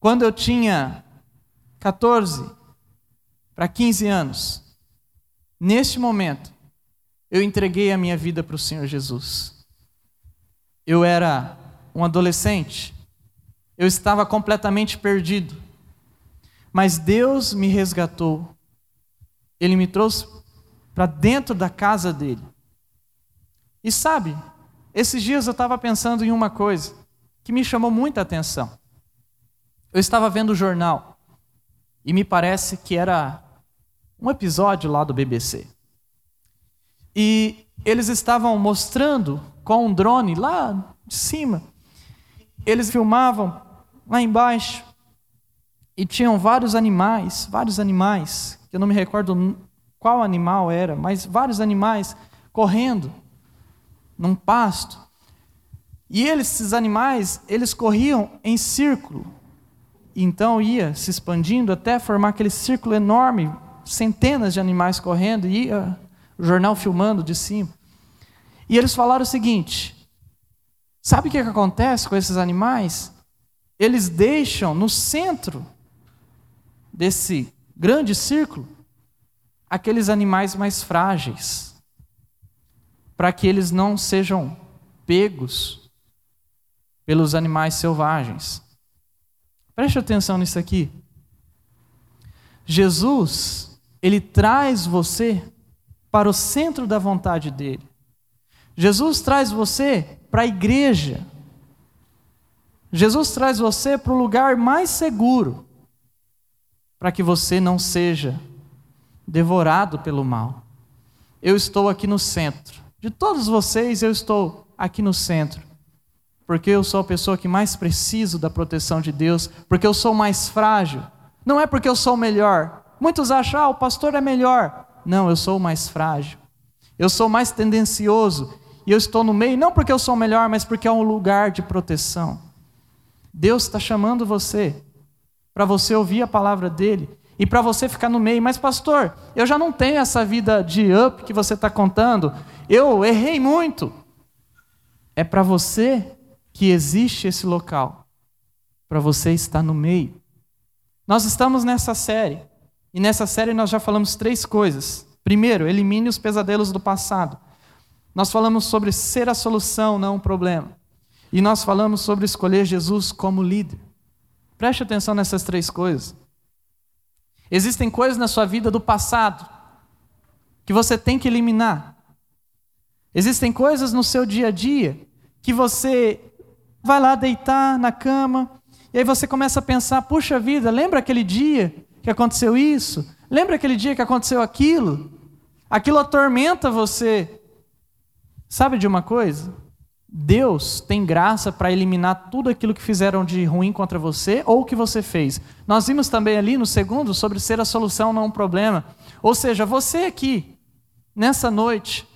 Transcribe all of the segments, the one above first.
quando eu tinha 14 para 15 anos, neste momento, eu entreguei a minha vida para o Senhor Jesus. Eu era um adolescente, eu estava completamente perdido, mas Deus me resgatou, Ele me trouxe para dentro da casa dele. E sabe, esses dias eu estava pensando em uma coisa que me chamou muita atenção. Eu estava vendo o jornal e me parece que era um episódio lá do BBC. E eles estavam mostrando com um drone lá de cima. Eles filmavam lá embaixo e tinham vários animais, vários animais, que eu não me recordo qual animal era, mas vários animais correndo num pasto. E eles, esses animais, eles corriam em círculo. Então ia se expandindo até formar aquele círculo enorme, centenas de animais correndo, e ia o jornal filmando de cima. E eles falaram o seguinte: sabe o que, que acontece com esses animais? Eles deixam no centro desse grande círculo aqueles animais mais frágeis, para que eles não sejam pegos pelos animais selvagens. Preste atenção nisso aqui. Jesus, ele traz você para o centro da vontade dele. Jesus traz você para a igreja. Jesus traz você para o lugar mais seguro, para que você não seja devorado pelo mal. Eu estou aqui no centro. De todos vocês, eu estou aqui no centro. Porque eu sou a pessoa que mais preciso da proteção de Deus, porque eu sou mais frágil. Não é porque eu sou melhor. Muitos acham, ah, o pastor é melhor. Não, eu sou mais frágil. Eu sou mais tendencioso. E eu estou no meio, não porque eu sou melhor, mas porque é um lugar de proteção. Deus está chamando você para você ouvir a palavra dele e para você ficar no meio. Mas, pastor, eu já não tenho essa vida de up que você está contando. Eu errei muito. É para você que existe esse local, para você estar no meio. Nós estamos nessa série, e nessa série nós já falamos três coisas. Primeiro, elimine os pesadelos do passado. Nós falamos sobre ser a solução, não o problema. E nós falamos sobre escolher Jesus como líder. Preste atenção nessas três coisas. Existem coisas na sua vida do passado que você tem que eliminar. Existem coisas no seu dia a dia que você vai lá deitar na cama e aí você começa a pensar: puxa vida, lembra aquele dia que aconteceu isso? Lembra aquele dia que aconteceu aquilo? Aquilo atormenta você. Sabe de uma coisa? Deus tem graça para eliminar tudo aquilo que fizeram de ruim contra você ou que você fez. Nós vimos também ali no segundo sobre ser a solução, não um problema. Ou seja, você aqui, nessa noite,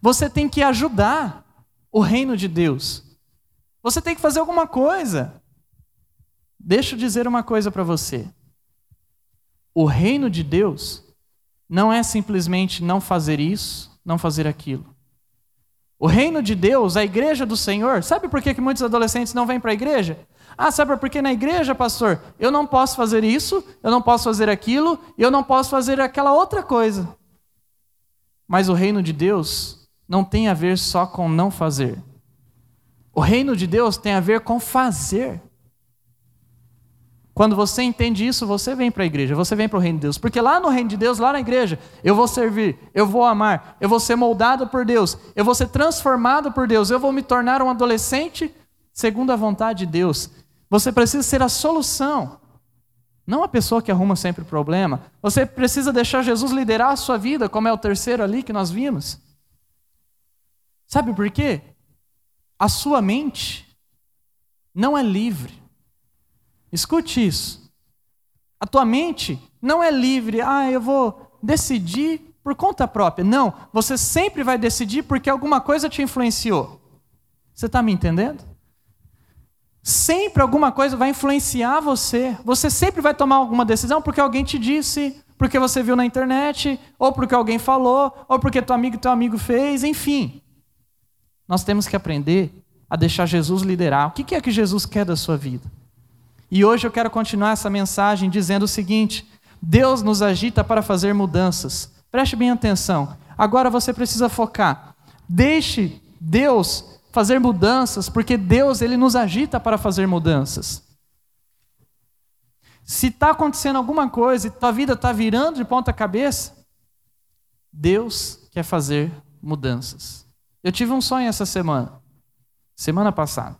você tem que ajudar o reino de Deus. Você tem que fazer alguma coisa. Deixa eu dizer uma coisa para você. O reino de Deus não é simplesmente não fazer isso, não fazer aquilo. O reino de Deus, a igreja do Senhor, sabe por que, que muitos adolescentes não vêm para a igreja? Ah, sabe por que na igreja, pastor? Eu não posso fazer isso, eu não posso fazer aquilo, eu não posso fazer aquela outra coisa. Mas o reino de Deus não tem a ver só com não fazer. O reino de Deus tem a ver com fazer. Quando você entende isso, você vem para a igreja, você vem para o reino de Deus. Porque lá no reino de Deus, lá na igreja, eu vou servir, eu vou amar, eu vou ser moldado por Deus, eu vou ser transformado por Deus, eu vou me tornar um adolescente segundo a vontade de Deus. Você precisa ser a solução, não a pessoa que arruma sempre problema. Você precisa deixar Jesus liderar a sua vida, como é o terceiro ali que nós vimos. Sabe por quê? A sua mente não é livre Escute isso. A tua mente não é livre, ah, eu vou decidir por conta própria. Não, você sempre vai decidir porque alguma coisa te influenciou. Você está me entendendo? Sempre alguma coisa vai influenciar você. Você sempre vai tomar alguma decisão porque alguém te disse, porque você viu na internet, ou porque alguém falou, ou porque teu amigo teu amigo fez, enfim. Nós temos que aprender a deixar Jesus liderar. O que é que Jesus quer da sua vida? E hoje eu quero continuar essa mensagem dizendo o seguinte: Deus nos agita para fazer mudanças. Preste bem atenção. Agora você precisa focar. Deixe Deus fazer mudanças, porque Deus ele nos agita para fazer mudanças. Se está acontecendo alguma coisa e tua vida está virando de ponta cabeça, Deus quer fazer mudanças. Eu tive um sonho essa semana, semana passada.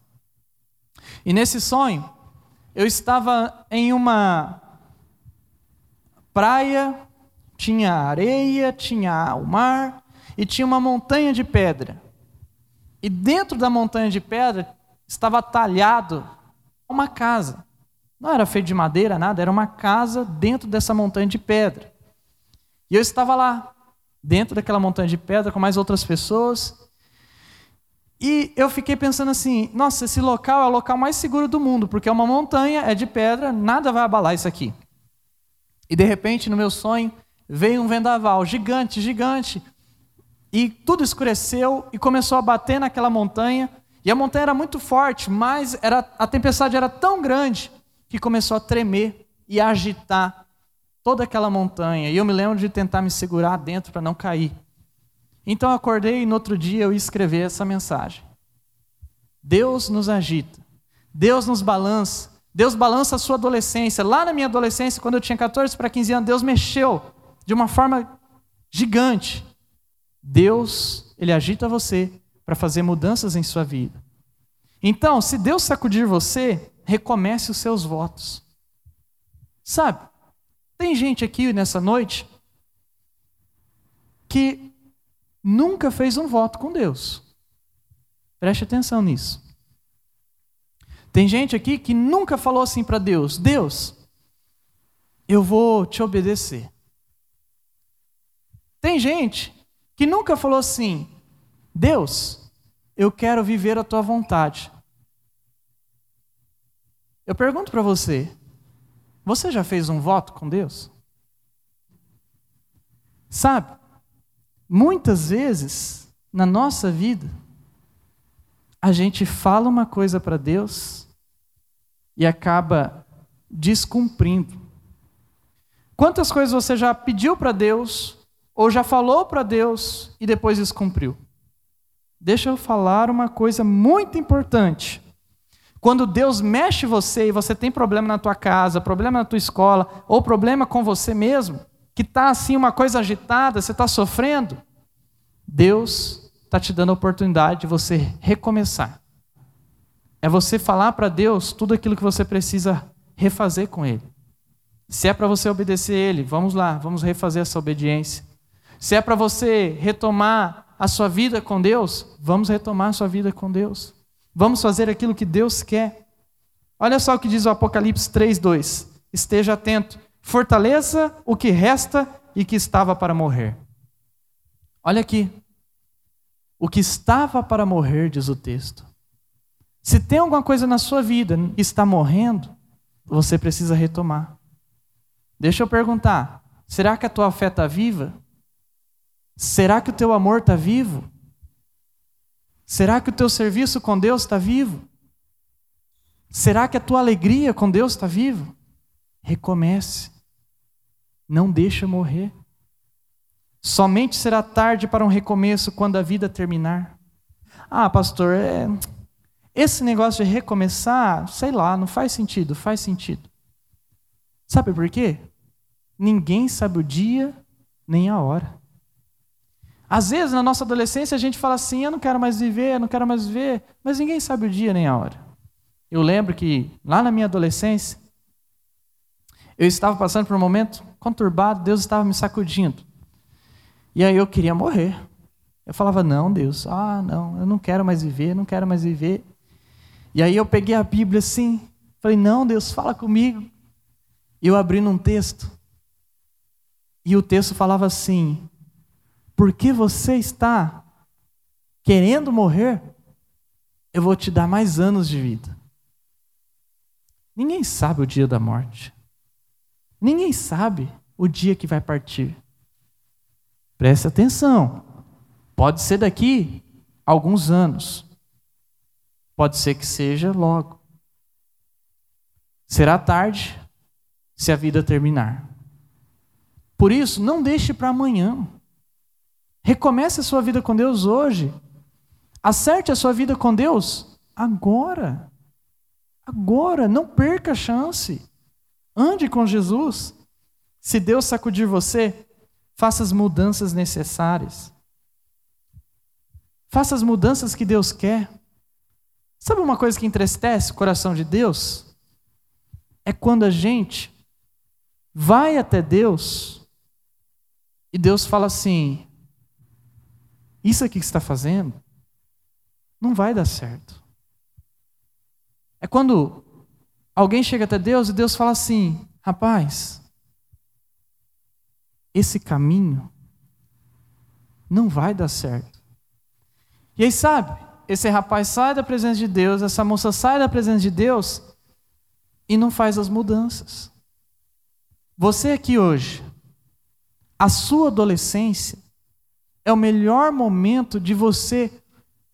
E nesse sonho, eu estava em uma praia, tinha areia, tinha o mar e tinha uma montanha de pedra. E dentro da montanha de pedra estava talhado uma casa. Não era feito de madeira, nada, era uma casa dentro dessa montanha de pedra. E eu estava lá, dentro daquela montanha de pedra, com mais outras pessoas. E eu fiquei pensando assim: nossa, esse local é o local mais seguro do mundo, porque é uma montanha, é de pedra, nada vai abalar isso aqui. E de repente, no meu sonho, veio um vendaval gigante, gigante, e tudo escureceu e começou a bater naquela montanha. E a montanha era muito forte, mas era, a tempestade era tão grande que começou a tremer e a agitar toda aquela montanha. E eu me lembro de tentar me segurar dentro para não cair. Então eu acordei e no outro dia eu escrevi essa mensagem. Deus nos agita, Deus nos balança, Deus balança a sua adolescência. Lá na minha adolescência, quando eu tinha 14 para 15 anos, Deus mexeu de uma forma gigante. Deus, ele agita você para fazer mudanças em sua vida. Então, se Deus sacudir você, recomece os seus votos. Sabe, tem gente aqui nessa noite que nunca fez um voto com Deus. Preste atenção nisso. Tem gente aqui que nunca falou assim para Deus: Deus, eu vou te obedecer. Tem gente que nunca falou assim: Deus, eu quero viver a tua vontade. Eu pergunto para você: você já fez um voto com Deus? Sabe, muitas vezes na nossa vida, a gente fala uma coisa para Deus e acaba descumprindo. Quantas coisas você já pediu para Deus, ou já falou para Deus e depois descumpriu? Deixa eu falar uma coisa muito importante. Quando Deus mexe você e você tem problema na tua casa, problema na tua escola, ou problema com você mesmo, que está assim uma coisa agitada, você está sofrendo, Deus está te dando a oportunidade de você recomeçar. É você falar para Deus tudo aquilo que você precisa refazer com Ele. Se é para você obedecer Ele, vamos lá, vamos refazer essa obediência. Se é para você retomar a sua vida com Deus, vamos retomar a sua vida com Deus. Vamos fazer aquilo que Deus quer. Olha só o que diz o Apocalipse 3:2. Esteja atento. Fortaleça o que resta e que estava para morrer. Olha aqui. O que estava para morrer, diz o texto. Se tem alguma coisa na sua vida que está morrendo, você precisa retomar. Deixa eu perguntar: será que a tua fé está viva? Será que o teu amor está vivo? Será que o teu serviço com Deus está vivo? Será que a tua alegria com Deus está vivo? Recomece. Não deixa morrer. Somente será tarde para um recomeço quando a vida terminar. Ah, pastor, é... esse negócio de recomeçar, sei lá, não faz sentido, faz sentido. Sabe por quê? Ninguém sabe o dia nem a hora. Às vezes, na nossa adolescência, a gente fala assim: eu não quero mais viver, eu não quero mais viver, mas ninguém sabe o dia nem a hora. Eu lembro que, lá na minha adolescência, eu estava passando por um momento conturbado, Deus estava me sacudindo. E aí eu queria morrer. Eu falava: não, Deus, ah, não, eu não quero mais viver, não quero mais viver. E aí eu peguei a Bíblia assim, falei: não, Deus, fala comigo. E eu abri num texto. E o texto falava assim: porque você está querendo morrer, eu vou te dar mais anos de vida. Ninguém sabe o dia da morte. Ninguém sabe o dia que vai partir. Preste atenção. Pode ser daqui alguns anos. Pode ser que seja logo. Será tarde se a vida terminar. Por isso, não deixe para amanhã. Recomece a sua vida com Deus hoje. Acerte a sua vida com Deus agora. Agora, não perca a chance. Ande com Jesus. Se Deus sacudir você, faça as mudanças necessárias. Faça as mudanças que Deus quer. Sabe uma coisa que entristece o coração de Deus? É quando a gente vai até Deus e Deus fala assim: Isso aqui que você está fazendo não vai dar certo. É quando alguém chega até Deus e Deus fala assim: Rapaz, esse caminho não vai dar certo. E aí, sabe, esse rapaz sai da presença de Deus, essa moça sai da presença de Deus e não faz as mudanças. Você aqui hoje, a sua adolescência é o melhor momento de você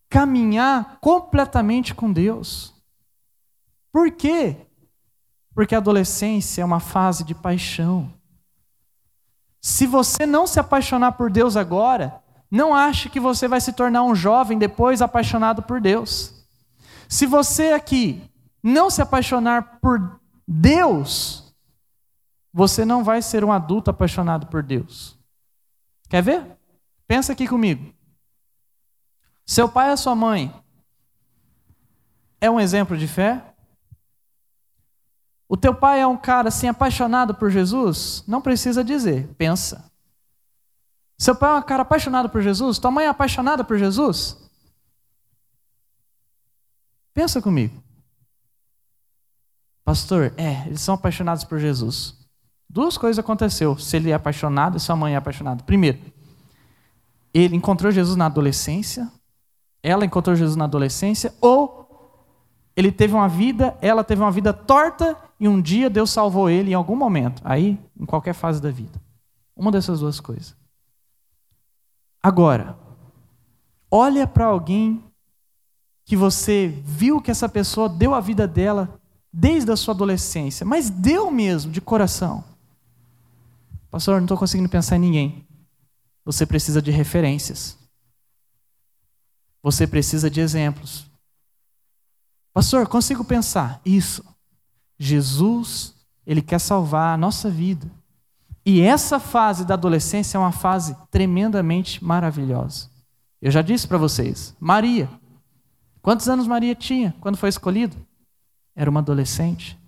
caminhar completamente com Deus. Por quê? Porque a adolescência é uma fase de paixão. Se você não se apaixonar por Deus agora, não ache que você vai se tornar um jovem depois apaixonado por Deus. Se você aqui não se apaixonar por Deus, você não vai ser um adulto apaixonado por Deus. Quer ver? Pensa aqui comigo. Seu pai ou sua mãe é um exemplo de fé? O teu pai é um cara assim apaixonado por Jesus? Não precisa dizer, pensa. Seu pai é um cara apaixonado por Jesus? Tua mãe é apaixonada por Jesus? Pensa comigo. Pastor, é, eles são apaixonados por Jesus. Duas coisas aconteceu se ele é apaixonado e sua mãe é apaixonada. Primeiro, ele encontrou Jesus na adolescência, ela encontrou Jesus na adolescência, ou ele teve uma vida, ela teve uma vida torta e um dia Deus salvou ele em algum momento, aí em qualquer fase da vida. Uma dessas duas coisas. Agora, olha para alguém que você viu que essa pessoa deu a vida dela desde a sua adolescência, mas deu mesmo de coração. Pastor, não estou conseguindo pensar em ninguém. Você precisa de referências. Você precisa de exemplos. Pastor, consigo pensar. Isso. Jesus, ele quer salvar a nossa vida. E essa fase da adolescência é uma fase tremendamente maravilhosa. Eu já disse para vocês, Maria. Quantos anos Maria tinha quando foi escolhido? Era uma adolescente.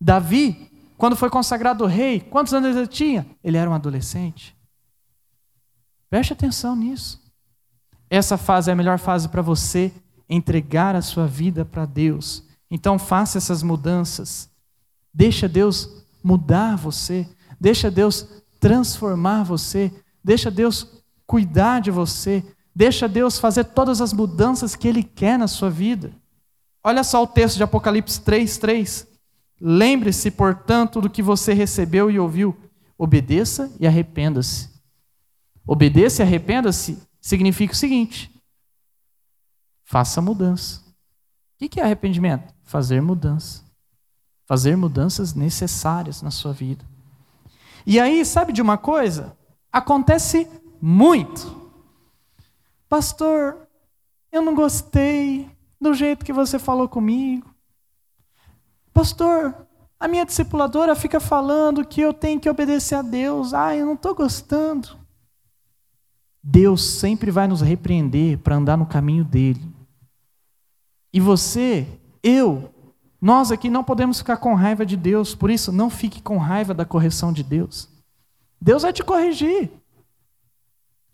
Davi, quando foi consagrado rei, quantos anos ele tinha? Ele era um adolescente. Preste atenção nisso. Essa fase é a melhor fase para você entregar a sua vida para Deus. Então faça essas mudanças. Deixa Deus mudar você. Deixa Deus transformar você. Deixa Deus cuidar de você. Deixa Deus fazer todas as mudanças que Ele quer na sua vida. Olha só o texto de Apocalipse 3, 3. Lembre-se, portanto, do que você recebeu e ouviu. Obedeça e arrependa-se. Obedeça e arrependa-se significa o seguinte: faça mudança. O que é arrependimento? Fazer mudança. Fazer mudanças necessárias na sua vida. E aí, sabe de uma coisa? Acontece muito. Pastor, eu não gostei do jeito que você falou comigo. Pastor, a minha discipuladora fica falando que eu tenho que obedecer a Deus. Ah, eu não estou gostando. Deus sempre vai nos repreender para andar no caminho dele. E você, eu, nós aqui não podemos ficar com raiva de Deus, por isso não fique com raiva da correção de Deus. Deus vai te corrigir.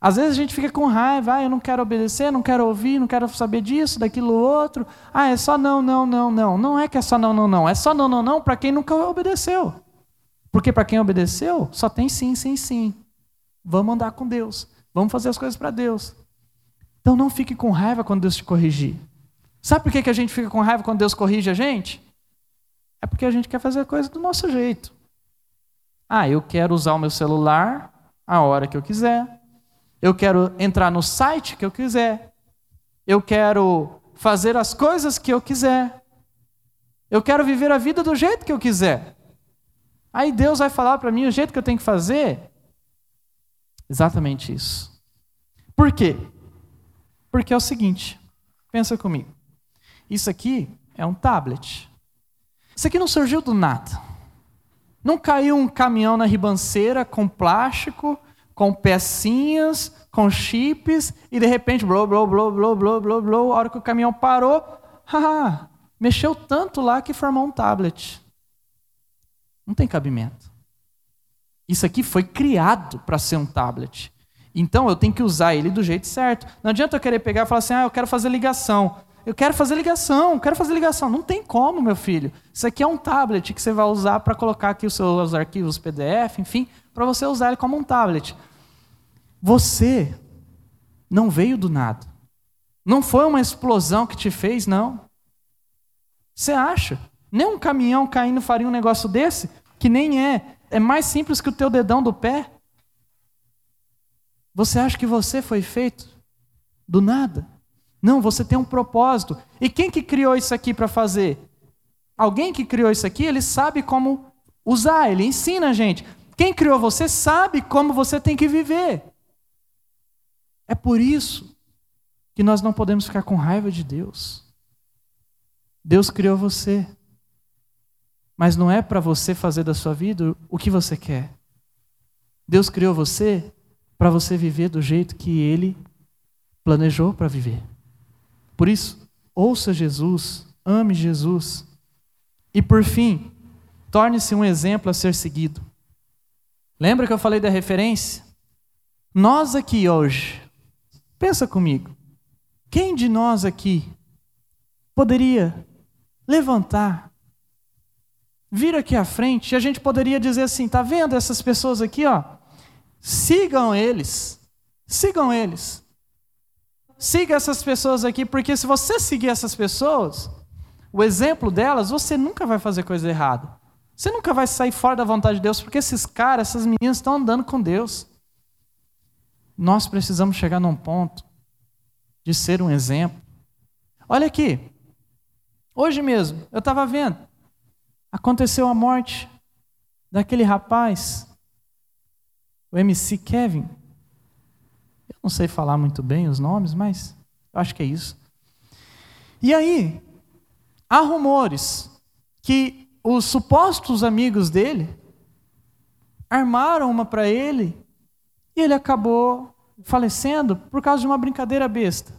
Às vezes a gente fica com raiva, ah, eu não quero obedecer, não quero ouvir, não quero saber disso, daquilo outro. Ah, é só não, não, não, não. Não é que é só não, não, não. É só não, não, não para quem nunca obedeceu. Porque para quem obedeceu, só tem sim, sim, sim. Vamos andar com Deus. Vamos fazer as coisas para Deus. Então não fique com raiva quando Deus te corrigir. Sabe por que a gente fica com raiva quando Deus corrige a gente? É porque a gente quer fazer a coisa do nosso jeito. Ah, eu quero usar o meu celular a hora que eu quiser. Eu quero entrar no site que eu quiser. Eu quero fazer as coisas que eu quiser. Eu quero viver a vida do jeito que eu quiser. Aí Deus vai falar para mim o jeito que eu tenho que fazer. Exatamente isso. Por quê? Porque é o seguinte, pensa comigo. Isso aqui é um tablet. Isso aqui não surgiu do nada. Não caiu um caminhão na ribanceira com plástico, com pecinhas, com chips, e de repente, blô, blô, blô, blô, blô, blô, blô, a hora que o caminhão parou, haha, mexeu tanto lá que formou um tablet. Não tem cabimento. Isso aqui foi criado para ser um tablet. Então eu tenho que usar ele do jeito certo. Não adianta eu querer pegar e falar assim: ah, eu quero fazer ligação. Eu quero fazer ligação, quero fazer ligação. Não tem como, meu filho. Isso aqui é um tablet que você vai usar para colocar aqui os seus arquivos PDF, enfim, para você usar ele como um tablet. Você não veio do nada. Não foi uma explosão que te fez, não. Você acha? Nem um caminhão caindo faria um negócio desse? Que nem é. É mais simples que o teu dedão do pé. Você acha que você foi feito do nada? Não, você tem um propósito. E quem que criou isso aqui para fazer? Alguém que criou isso aqui, ele sabe como usar, ele ensina a gente. Quem criou você sabe como você tem que viver. É por isso que nós não podemos ficar com raiva de Deus. Deus criou você. Mas não é para você fazer da sua vida o que você quer. Deus criou você para você viver do jeito que Ele planejou para viver. Por isso, ouça Jesus, ame Jesus. E por fim, torne-se um exemplo a ser seguido. Lembra que eu falei da referência? Nós aqui hoje, pensa comigo, quem de nós aqui poderia levantar vir aqui à frente e a gente poderia dizer assim: tá vendo essas pessoas aqui, ó? Sigam eles. Sigam eles. Siga essas pessoas aqui, porque se você seguir essas pessoas, o exemplo delas, você nunca vai fazer coisa errada. Você nunca vai sair fora da vontade de Deus, porque esses caras, essas meninas estão andando com Deus. Nós precisamos chegar num ponto de ser um exemplo. Olha aqui. Hoje mesmo, eu estava vendo aconteceu a morte daquele rapaz, o MC Kevin. Não sei falar muito bem os nomes, mas eu acho que é isso. E aí, há rumores que os supostos amigos dele armaram uma para ele e ele acabou falecendo por causa de uma brincadeira besta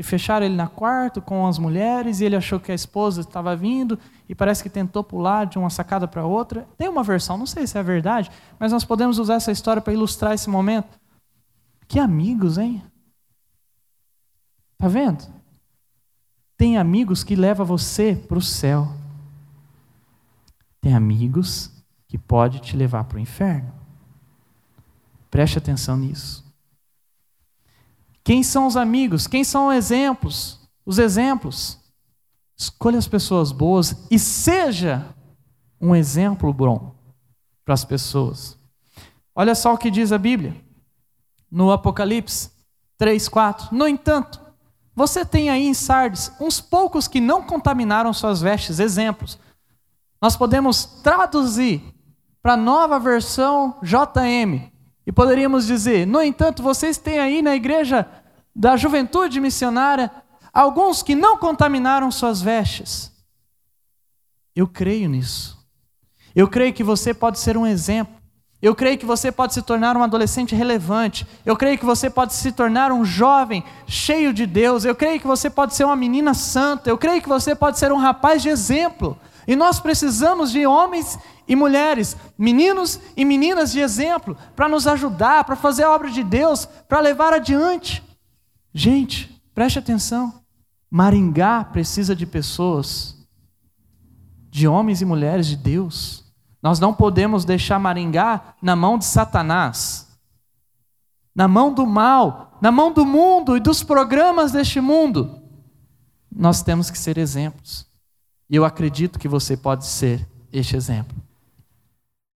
e fecharam ele na quarto com as mulheres, e ele achou que a esposa estava vindo, e parece que tentou pular de uma sacada para outra. Tem uma versão, não sei se é verdade, mas nós podemos usar essa história para ilustrar esse momento. Que amigos, hein? Tá vendo? Tem amigos que levam você para o céu. Tem amigos que pode te levar para o inferno. Preste atenção nisso. Quem são os amigos? Quem são os exemplos? Os exemplos. Escolha as pessoas boas e seja um exemplo bom para as pessoas. Olha só o que diz a Bíblia no Apocalipse 3, 4. No entanto, você tem aí em Sardes uns poucos que não contaminaram suas vestes, exemplos. Nós podemos traduzir para a nova versão JM e poderíamos dizer: no entanto, vocês têm aí na igreja da juventude missionária alguns que não contaminaram suas vestes. Eu creio nisso. Eu creio que você pode ser um exemplo. Eu creio que você pode se tornar um adolescente relevante. Eu creio que você pode se tornar um jovem cheio de Deus. Eu creio que você pode ser uma menina santa. Eu creio que você pode ser um rapaz de exemplo. E nós precisamos de homens e mulheres, meninos e meninas de exemplo, para nos ajudar, para fazer a obra de Deus, para levar adiante. Gente, preste atenção. Maringá precisa de pessoas, de homens e mulheres de Deus. Nós não podemos deixar Maringá na mão de Satanás, na mão do mal, na mão do mundo e dos programas deste mundo. Nós temos que ser exemplos. E eu acredito que você pode ser este exemplo.